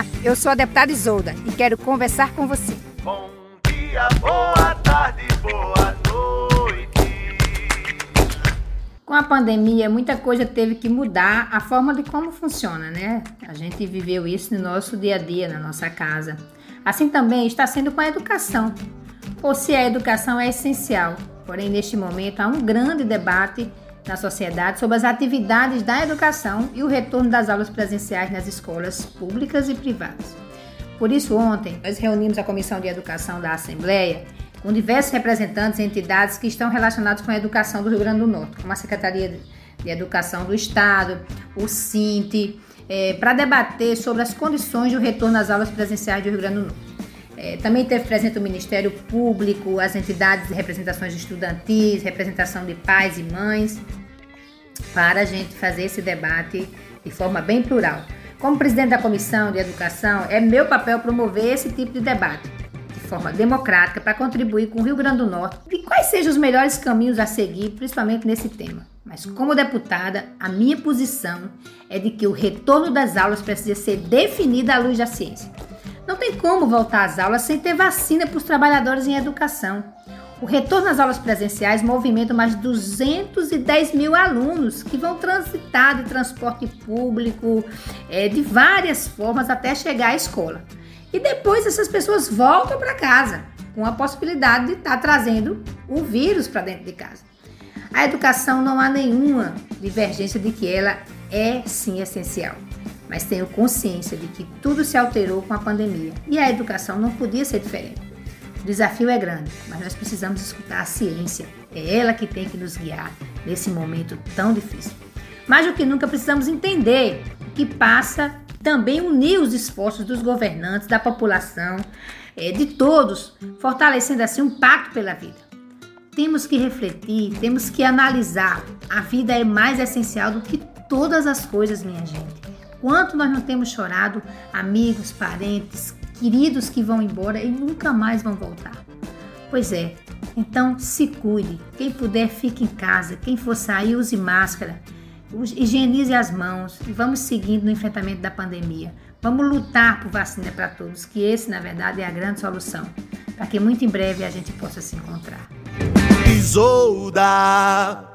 Olá, eu sou a deputada Isolda e quero conversar com você. Bom dia, boa tarde, boa noite. Com a pandemia, muita coisa teve que mudar a forma de como funciona, né? A gente viveu isso no nosso dia a dia, na nossa casa. Assim também está sendo com a educação. Ou se a educação é essencial. Porém, neste momento há um grande debate na sociedade sobre as atividades da educação e o retorno das aulas presenciais nas escolas públicas e privadas. Por isso, ontem, nós reunimos a Comissão de Educação da Assembleia com diversos representantes e entidades que estão relacionados com a educação do Rio Grande do Norte, como a Secretaria de Educação do Estado, o SINT, é, para debater sobre as condições do retorno às aulas presenciais do Rio Grande do Norte. É, também teve presente o Ministério Público, as entidades de representações estudantis, representação de pais e mães, para a gente fazer esse debate de forma bem plural. Como presidente da Comissão de Educação, é meu papel promover esse tipo de debate de forma democrática para contribuir com o Rio Grande do Norte e quais sejam os melhores caminhos a seguir, principalmente nesse tema. Mas como deputada, a minha posição é de que o retorno das aulas precisa ser definido à luz da ciência. Não tem como voltar às aulas sem ter vacina para os trabalhadores em educação. O retorno às aulas presenciais movimenta mais de 210 mil alunos que vão transitar de transporte público, é, de várias formas até chegar à escola. E depois essas pessoas voltam para casa, com a possibilidade de estar tá trazendo o vírus para dentro de casa. A educação não há nenhuma divergência de que ela é sim essencial mas tenho consciência de que tudo se alterou com a pandemia e a educação não podia ser diferente. O desafio é grande, mas nós precisamos escutar a ciência. É ela que tem que nos guiar nesse momento tão difícil. Mais do que nunca precisamos entender o que passa também unir os esforços dos governantes, da população, é, de todos, fortalecendo assim um pacto pela vida. Temos que refletir, temos que analisar. A vida é mais essencial do que todas as coisas, minha gente. Quanto nós não temos chorado amigos, parentes, queridos que vão embora e nunca mais vão voltar. Pois é, então se cuide. Quem puder, fique em casa. Quem for sair, use máscara. Higienize as mãos e vamos seguindo no enfrentamento da pandemia. Vamos lutar por vacina para todos, que esse, na verdade, é a grande solução, para que muito em breve a gente possa se encontrar. Isolda.